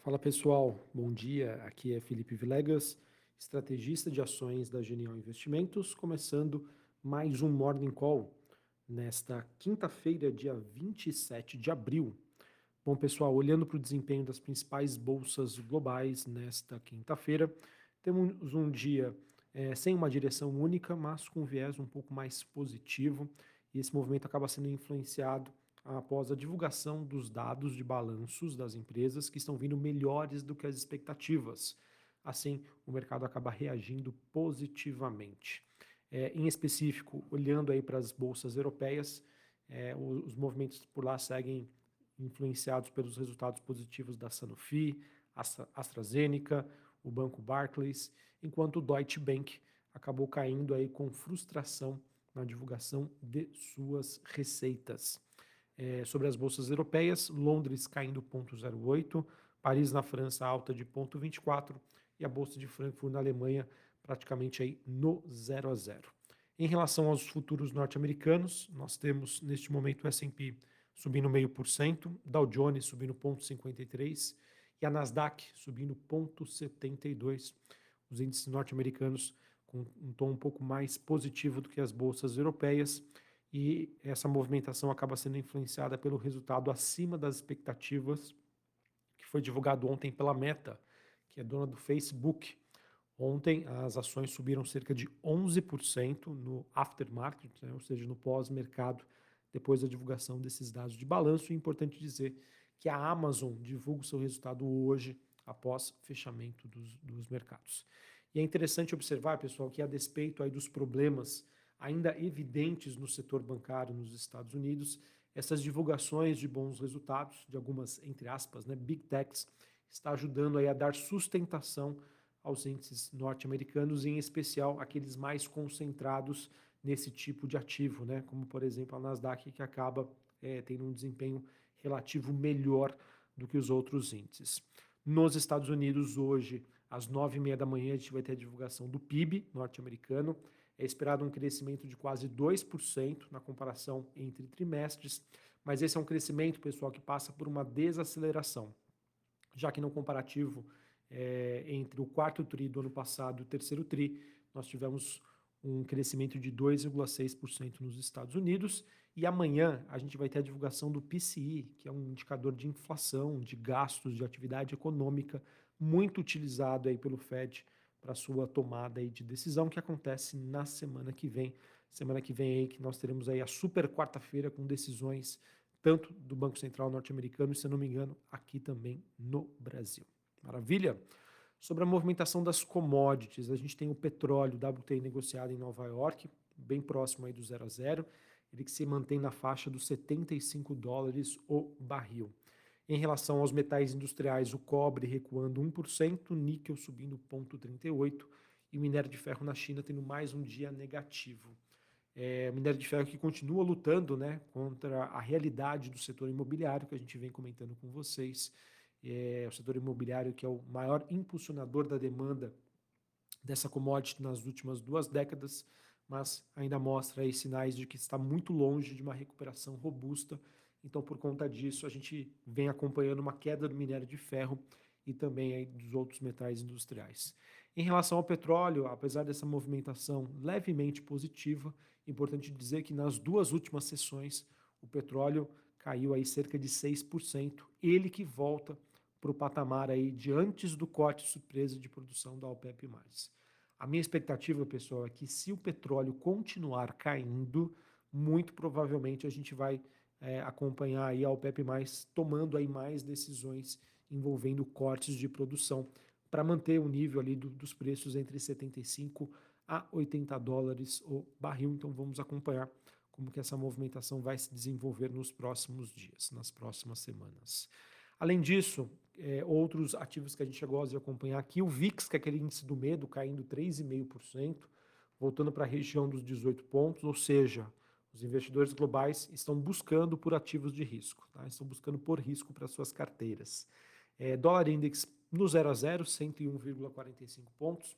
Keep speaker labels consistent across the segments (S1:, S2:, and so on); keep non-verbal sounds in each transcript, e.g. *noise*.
S1: Fala pessoal, bom dia. Aqui é Felipe Vilegas, estrategista de ações da Genial Investimentos, começando mais um Morning Call nesta quinta-feira, dia 27 de abril. Bom, pessoal, olhando para o desempenho das principais bolsas globais nesta quinta-feira, temos um dia é, sem uma direção única, mas com um viés um pouco mais positivo, e esse movimento acaba sendo influenciado após a divulgação dos dados de balanços das empresas que estão vindo melhores do que as expectativas. Assim, o mercado acaba reagindo positivamente. É, em específico, olhando aí para as bolsas europeias, é, os, os movimentos por lá seguem influenciados pelos resultados positivos da Sanofi, Astra, AstraZeneca, o banco Barclays, enquanto o Deutsche Bank acabou caindo aí com frustração na divulgação de suas receitas. É, sobre as bolsas europeias, Londres caindo 0,08, Paris na França alta de 0,24 e a bolsa de Frankfurt na Alemanha praticamente aí no 0 a 0. Em relação aos futuros norte-americanos, nós temos neste momento o S&P subindo meio por cento, Dow Jones subindo 0,53 e a Nasdaq subindo 0,72. Os índices norte-americanos com um tom um pouco mais positivo do que as bolsas europeias e essa movimentação acaba sendo influenciada pelo resultado acima das expectativas que foi divulgado ontem pela Meta, que é dona do Facebook. Ontem as ações subiram cerca de 11% no aftermarket, né, ou seja, no pós-mercado, depois da divulgação desses dados de balanço. E é importante dizer que a Amazon divulga o seu resultado hoje, após fechamento dos, dos mercados. E é interessante observar, pessoal, que a despeito aí dos problemas ainda evidentes no setor bancário nos Estados Unidos, essas divulgações de bons resultados, de algumas, entre aspas, né, big techs, está ajudando aí a dar sustentação aos índices norte-americanos, em especial aqueles mais concentrados nesse tipo de ativo, né? como por exemplo a Nasdaq, que acaba é, tendo um desempenho relativo melhor do que os outros índices. Nos Estados Unidos, hoje, às nove e meia da manhã, a gente vai ter a divulgação do PIB norte-americano. É esperado um crescimento de quase 2% na comparação entre trimestres, mas esse é um crescimento, pessoal, que passa por uma desaceleração, já que no comparativo é, entre o quarto TRI do ano passado e o terceiro TRI, nós tivemos um crescimento de 2,6% nos Estados Unidos. E amanhã a gente vai ter a divulgação do PCI, que é um indicador de inflação, de gastos, de atividade econômica, muito utilizado aí pelo Fed para sua tomada aí de decisão, que acontece na semana que vem. Semana que vem aí que nós teremos aí a super quarta-feira com decisões tanto do Banco Central norte-americano se não me engano, aqui também no Brasil. Maravilha? Sobre a movimentação das commodities, a gente tem o petróleo WTI negociado em Nova York, bem próximo aí do zero a zero, ele que se mantém na faixa dos 75 dólares o barril. Em relação aos metais industriais, o cobre recuando 1%, níquel subindo 0,38% e o minério de ferro na China tendo mais um dia negativo. É, o minério de ferro que continua lutando né, contra a realidade do setor imobiliário, que a gente vem comentando com vocês é, o setor imobiliário, que é o maior impulsionador da demanda dessa commodity nas últimas duas décadas, mas ainda mostra aí sinais de que está muito longe de uma recuperação robusta. Então, por conta disso, a gente vem acompanhando uma queda do minério de ferro e também aí dos outros metais industriais. Em relação ao petróleo, apesar dessa movimentação levemente positiva, importante dizer que nas duas últimas sessões o petróleo caiu aí cerca de 6%, ele que volta para o patamar aí de antes do corte surpresa de produção da OPEP+. A minha expectativa, pessoal, é que se o petróleo continuar caindo, muito provavelmente a gente vai é, acompanhar aí a OPEP+, tomando aí mais decisões envolvendo cortes de produção para manter o nível ali do, dos preços entre 75 a 80 dólares o barril. Então vamos acompanhar como que essa movimentação vai se desenvolver nos próximos dias, nas próximas semanas. Além disso, é, outros ativos que a gente gosta de acompanhar aqui, o VIX, que é aquele índice do medo, caindo 3,5%, voltando para a região dos 18 pontos, ou seja, os investidores globais estão buscando por ativos de risco, tá? estão buscando por risco para suas carteiras. É, dólar index no 0 a 0, 101,45 pontos.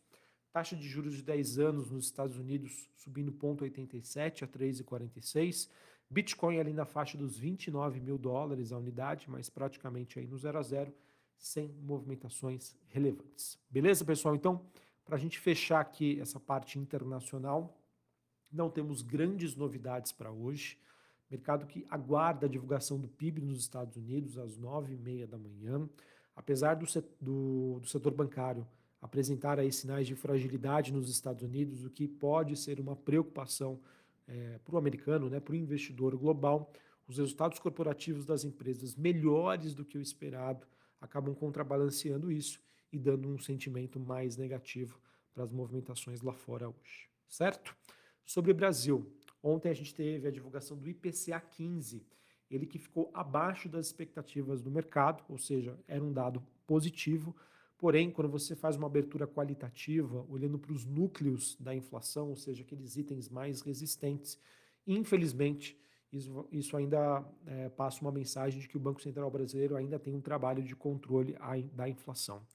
S1: Taxa de juros de 10 anos nos Estados Unidos subindo 0,87 a 3,46. Bitcoin ali na faixa dos 29 mil dólares a unidade, mas praticamente aí no 0 a 0. sem movimentações relevantes. Beleza, pessoal? Então, para a gente fechar aqui essa parte internacional, não temos grandes novidades para hoje. Mercado que aguarda a divulgação do PIB nos Estados Unidos às nove e meia da manhã. Apesar do, do, do setor bancário apresentar aí sinais de fragilidade nos Estados Unidos, o que pode ser uma preocupação é, para o americano, né, para o investidor global, os resultados corporativos das empresas melhores do que o esperado acabam contrabalanceando isso e dando um sentimento mais negativo para as movimentações lá fora hoje, certo? Sobre o Brasil, ontem a gente teve a divulgação do IPCA 15, ele que ficou abaixo das expectativas do mercado, ou seja, era um dado positivo. Porém, quando você faz uma abertura qualitativa, olhando para os núcleos da inflação, ou seja, aqueles itens mais resistentes, infelizmente, isso, isso ainda é, passa uma mensagem de que o Banco Central brasileiro ainda tem um trabalho de controle da inflação.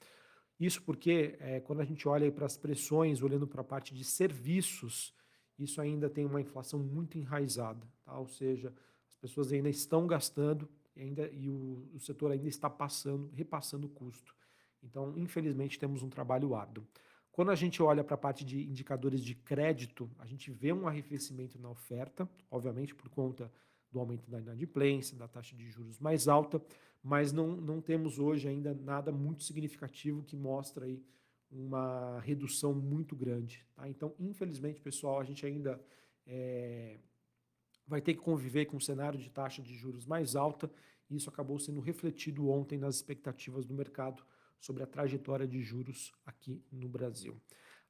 S1: Isso porque, é, quando a gente olha para as pressões, olhando para a parte de serviços, isso ainda tem uma inflação muito enraizada, tá? ou seja, as pessoas ainda estão gastando e, ainda, e o, o setor ainda está passando, repassando o custo. Então, infelizmente, temos um trabalho árduo. Quando a gente olha para a parte de indicadores de crédito, a gente vê um arrefecimento na oferta, obviamente por conta do aumento da inadimplência, da taxa de juros mais alta, mas não, não temos hoje ainda nada muito significativo que mostra aí uma redução muito grande. Tá? Então, infelizmente, pessoal, a gente ainda é, vai ter que conviver com um cenário de taxa de juros mais alta, e isso acabou sendo refletido ontem nas expectativas do mercado sobre a trajetória de juros aqui no Brasil.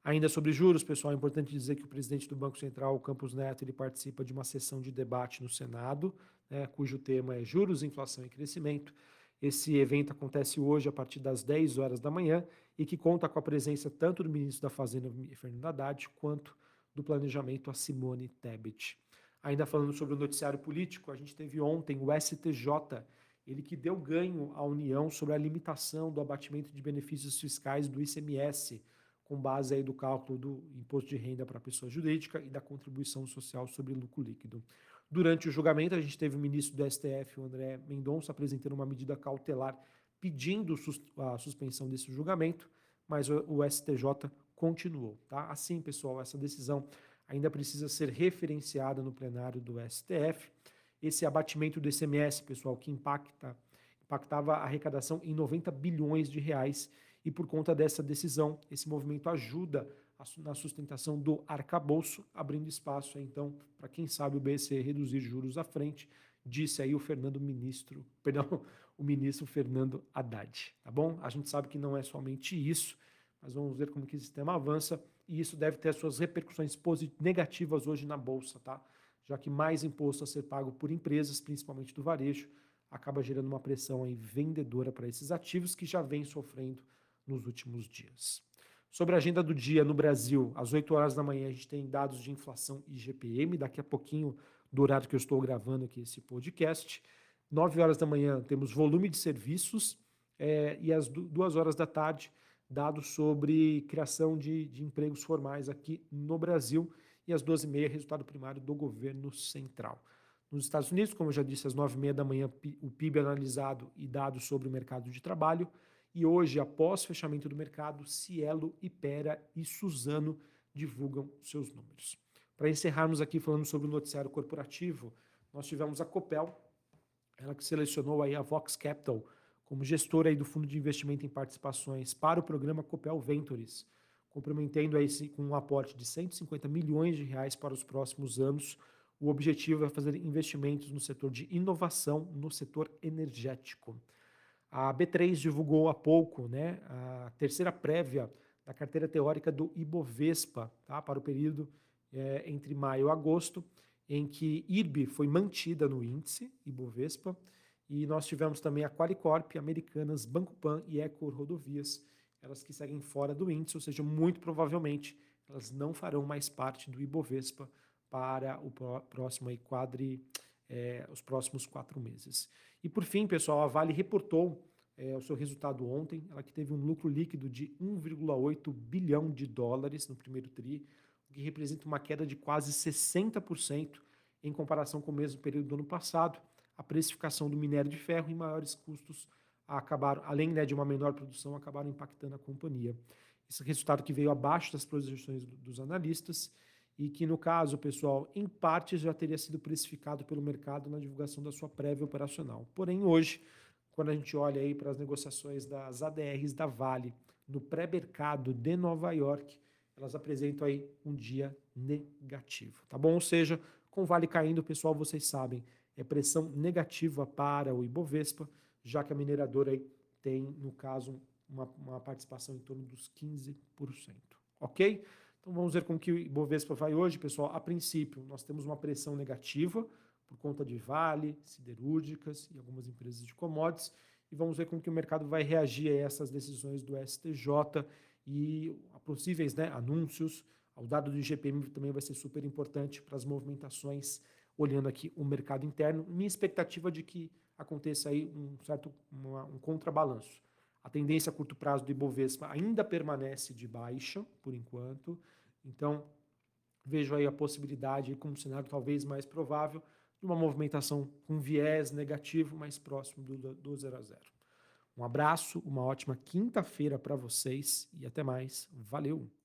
S1: Ainda sobre juros, pessoal, é importante dizer que o presidente do Banco Central, Campos Neto, ele participa de uma sessão de debate no Senado, né, cujo tema é juros, inflação e crescimento. Esse evento acontece hoje a partir das 10 horas da manhã e que conta com a presença tanto do ministro da Fazenda, Fernando Haddad, quanto do Planejamento, a Simone Tebet. Ainda falando sobre o noticiário político, a gente teve ontem o STJ, ele que deu ganho à União sobre a limitação do abatimento de benefícios fiscais do ICMS, com base aí do cálculo do imposto de renda para a pessoa jurídica e da contribuição social sobre lucro líquido. Durante o julgamento, a gente teve o ministro do STF, o André Mendonça, apresentando uma medida cautelar pedindo a suspensão desse julgamento, mas o STJ continuou. Tá? Assim, pessoal, essa decisão ainda precisa ser referenciada no plenário do STF. Esse abatimento do ICMS, pessoal, que impacta, impactava a arrecadação em 90 bilhões de reais, e por conta dessa decisão, esse movimento ajuda na sustentação do arcabouço, abrindo espaço, então, para quem sabe o BCE reduzir juros à frente, disse aí o Fernando Ministro, *laughs* perdão, o ministro Fernando Haddad, tá bom? A gente sabe que não é somente isso, mas vamos ver como que esse sistema avança e isso deve ter suas repercussões negativas hoje na bolsa, tá? Já que mais imposto a ser pago por empresas, principalmente do varejo, acaba gerando uma pressão aí vendedora para esses ativos que já vem sofrendo nos últimos dias. Sobre a agenda do dia no Brasil, às 8 horas da manhã a gente tem dados de inflação e GPM, daqui a pouquinho do horário que eu estou gravando aqui esse podcast. 9 horas da manhã temos volume de serviços é, e às 2 horas da tarde dados sobre criação de, de empregos formais aqui no Brasil e às 12h30 resultado primário do governo central. Nos Estados Unidos, como eu já disse, às 9h30 da manhã o PIB analisado e dados sobre o mercado de trabalho e hoje, após fechamento do mercado, Cielo, Ipera e Suzano divulgam seus números. Para encerrarmos aqui falando sobre o noticiário corporativo, nós tivemos a Copel, ela que selecionou aí a Vox Capital como gestora aí do fundo de investimento em participações para o programa Copel Ventures, comprometendo aí com um aporte de 150 milhões de reais para os próximos anos. O objetivo é fazer investimentos no setor de inovação, no setor energético. A B3 divulgou há pouco né, a terceira prévia da carteira teórica do Ibovespa tá, para o período é, entre maio e agosto, em que IRB foi mantida no índice Ibovespa, e nós tivemos também a Qualicorp, Americanas, Banco Pan e Eco Rodovias, elas que seguem fora do índice, ou seja, muito provavelmente elas não farão mais parte do Ibovespa para o próximo aí, quadri, é, os próximos quatro meses. E por fim, pessoal, a Vale reportou é, o seu resultado ontem, ela que teve um lucro líquido de 1,8 bilhão de dólares no primeiro TRI, o que representa uma queda de quase 60% em comparação com o mesmo período do ano passado. A precificação do minério de ferro e maiores custos acabaram, além né, de uma menor produção, acabaram impactando a companhia. Esse resultado que veio abaixo das projeções dos analistas e que, no caso, pessoal, em parte já teria sido precificado pelo mercado na divulgação da sua prévia operacional. Porém, hoje, quando a gente olha aí para as negociações das ADRs da Vale no pré-mercado de Nova York, elas apresentam aí um dia negativo, tá bom? Ou seja, com o Vale caindo, pessoal, vocês sabem, é pressão negativa para o Ibovespa, já que a mineradora aí tem, no caso, uma, uma participação em torno dos 15%, ok? Então vamos ver como que o Ibovespa vai hoje, pessoal. A princípio, nós temos uma pressão negativa por conta de Vale, siderúrgicas e algumas empresas de commodities, e vamos ver como que o mercado vai reagir a essas decisões do STJ e possíveis né, anúncios. O dado do IGPM também vai ser super importante para as movimentações, olhando aqui o mercado interno. Minha expectativa de que aconteça aí um certo uma, um contrabalanço. A tendência a curto prazo do Ibovespa ainda permanece de baixa, por enquanto. Então, vejo aí a possibilidade, como um cenário talvez mais provável, de uma movimentação com viés negativo mais próximo do, do 0 a 0. Um abraço, uma ótima quinta-feira para vocês e até mais. Valeu!